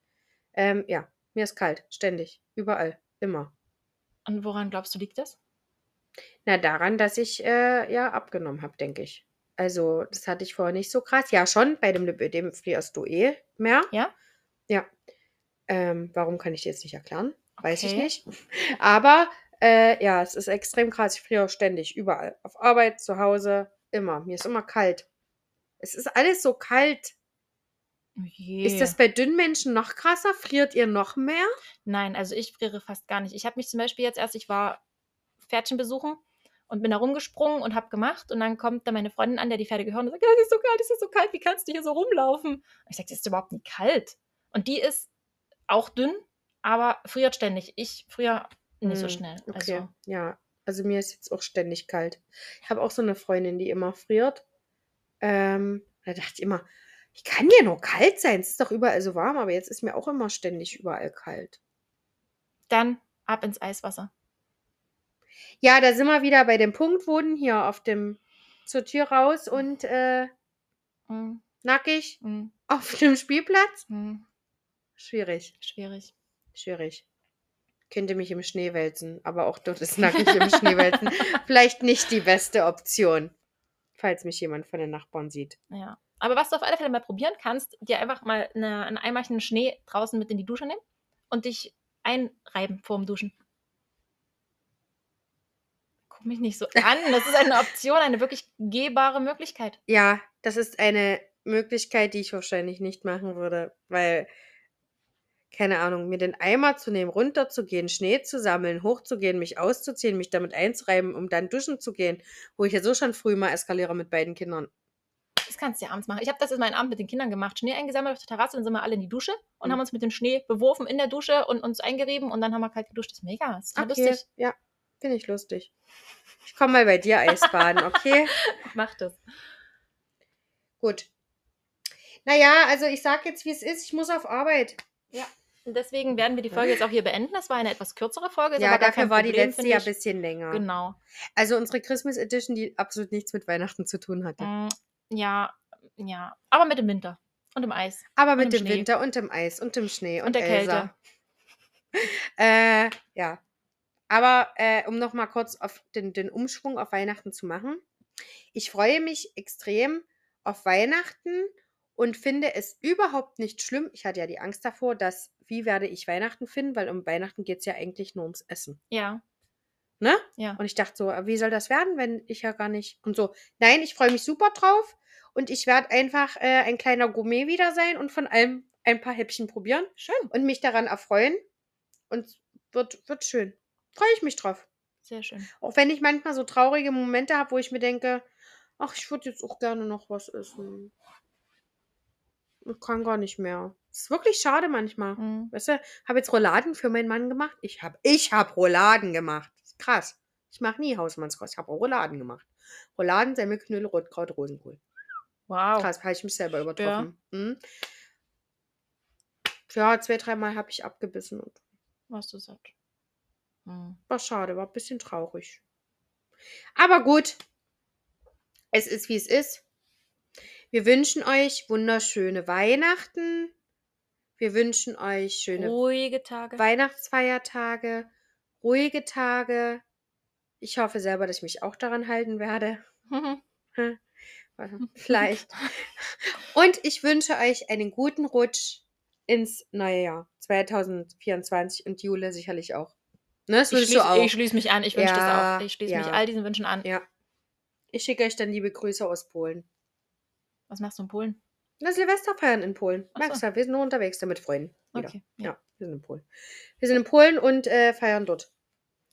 Ähm, ja, mir ist kalt, ständig, überall, immer. und woran glaubst du, liegt das? Na, daran, dass ich äh, ja abgenommen habe, denke ich. Also, das hatte ich vorher nicht so krass. Ja, schon, bei dem Lipödem frierst du eh mehr. Ja? Ja. Ähm, warum kann ich dir jetzt nicht erklären? Weiß ich Okay. nicht. Aber äh, ja, es ist extrem krass. Ich friere ständig, überall. Auf Arbeit, zu Hause, immer. Mir ist immer kalt. Es ist alles so kalt. Ist das bei dünnen Menschen noch krasser? Friert ihr noch mehr? Nein, also ich friere fast gar nicht. Ich habe mich zum Beispiel jetzt erst, ich war Pferdchen besuchen und bin da rumgesprungen und habe gemacht. Und dann kommt da meine Freundin an, der die Pferde gehört und sagt, ja, es ist so kalt, es ist so kalt, wie kannst du hier so rumlaufen? Und ich sage, das ist überhaupt nicht kalt. Und die ist auch dünn, aber friert ständig. Ich friere nicht so Hm, schnell. Okay, Also, ja. Also mir ist jetzt auch ständig kalt. Ich habe auch so eine Freundin, die immer friert. Ähm, da dachte ich immer, wie kann dir nur kalt sein? Es ist doch überall so warm, aber jetzt ist mir auch immer ständig überall kalt. dann ab ins Eiswasser. Ja, da sind wir wieder bei dem Punktboden hier auf dem zur Tür raus und äh, Hm, nackig, hm, auf dem Spielplatz? hm. Schwierig, Schwierig. schwierig. Könnte mich im Schnee wälzen, aber auch dort ist nackig im Schnee wälzen vielleicht nicht die beste Option, falls mich jemand von den Nachbarn sieht. Ja. Aber was du auf alle Fälle mal probieren kannst, dir einfach mal eine, ein Eimerchen Schnee draußen mit in die Dusche nehmen und dich einreiben vorm Duschen. Guck mich nicht so an. Das ist eine Option, eine wirklich gehbare Möglichkeit. Ja, das ist eine Möglichkeit, die ich wahrscheinlich nicht machen würde, weil, keine Ahnung, mir den Eimer zu nehmen, runterzugehen, Schnee zu sammeln, hochzugehen, mich auszuziehen, mich damit einzureiben, um dann duschen zu gehen, wo ich ja so schon früh mal eskaliere mit beiden Kindern. Das kannst du ja abends machen. Ich habe das in meinen Abend mit den Kindern gemacht. Schnee eingesammelt auf der Terrasse, dann sind wir alle in die Dusche und Mhm. haben uns mit dem Schnee beworfen in der Dusche und uns eingerieben und dann haben wir kalt geduscht. Das ist mega. Das ist Okay, lustig. ja, finde ich lustig. Ich komme mal bei dir Eisbaden, okay? Mach das. Gut. Naja, also ich sag jetzt, wie es ist. Ich muss auf Arbeit. Und deswegen werden wir die Folge jetzt auch hier beenden. Das war eine etwas kürzere Folge. ja, dafür war die Problem, letzte finde ja ein bisschen länger. Genau. Also unsere Christmas Edition, die absolut nichts mit Weihnachten zu tun hatte. Mm, Ja, ja. Aber mit dem Winter und dem Eis. Aber mit dem Schnee. Winter und dem Eis und dem Schnee und, Und der Elsa. Äh, ja. Aber äh, um noch mal kurz auf den, den Umschwung auf Weihnachten zu machen. Ich freue mich extrem auf Weihnachten und finde es überhaupt nicht schlimm. Ich hatte ja die Angst davor, dass, wie werde ich Weihnachten finden, weil um Weihnachten geht es ja eigentlich nur ums Essen. Ja. Ne? Ja. Und ich dachte so, wie soll das werden, wenn ich ja gar nicht. Und so, nein, ich freue mich super drauf und ich werde einfach äh, ein kleiner Gourmet wieder sein und von allem ein paar Häppchen probieren Schön. und mich daran erfreuen. Und wird, wird schön. Freue ich mich drauf. Sehr schön. Auch wenn ich manchmal so traurige Momente habe, wo ich mir denke, ach, ich würde jetzt auch gerne noch was essen. Ich kann gar nicht mehr. Es ist wirklich schade manchmal. Mm. Weißt du, habe jetzt Rouladen für meinen Mann gemacht. Ich habe ich hab Rouladen gemacht. Das krass. Ich mache nie Hausmannskost. Ich habe auch Rouladen gemacht. Rouladen, Semmelknödel, Rotkraut, Rosenkohl. Wow. Krass, habe ich mich selber übertroffen. Mhm. Ja, zwei, dreimal habe ich abgebissen und Warst du satt. Mm. war schade, war ein bisschen traurig. Aber gut, es ist wie es ist. Wir wünschen euch wunderschöne Weihnachten. Wir wünschen euch schöne Ruhige Tage. Weihnachtsfeiertage, ruhige Tage. Ich hoffe selber, dass ich mich auch daran halten werde. Vielleicht. Und ich wünsche euch einen guten Rutsch ins neue Jahr 2024 und Jule sicherlich auch. Ne, das ich schließe auch. ich schließ mich an. Ich wünsche das Ja, auch. Ich schließe mich ja. all diesen Wünschen an. Ja. Ich schicke euch dann liebe Grüße aus Polen. Was machst du in Polen? Na, Silvester feiern in Polen. Ach so. Merkst du, wir sind nur unterwegs da mit Freunden. Wieder. Okay. Ja. wir sind in Polen. Wir sind in Polen und äh, feiern dort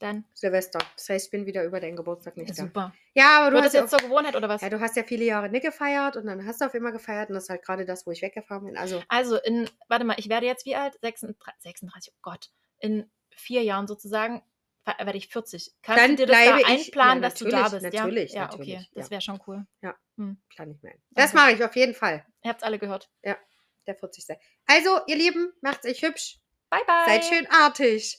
Dann. Silvester. Das heißt, ich bin wieder über deinen Geburtstag Ja, nicht da. super. Ja, aber du Wird hast das ja jetzt zur Gewohnheit oder was? Ja, du hast ja viele Jahre nicht gefeiert und dann hast du auf immer gefeiert und das ist halt gerade das, wo ich weggefahren bin. Also, Also in, warte mal, ich werde jetzt wie alt? 36, 36 oh Gott. In vier Jahren sozusagen fe- werde ich 40. Kannst Dann du dir das da ich- einplanen, ja, dass du da bist? natürlich, ja, ja natürlich, okay. Das ja. wäre schon cool. plan ich mir ein. Das Okay. mache ich auf jeden Fall. Ihr habt es alle gehört. Der 40. Also, ihr Lieben, macht's euch hübsch. Bye, bye. Seid schön artig.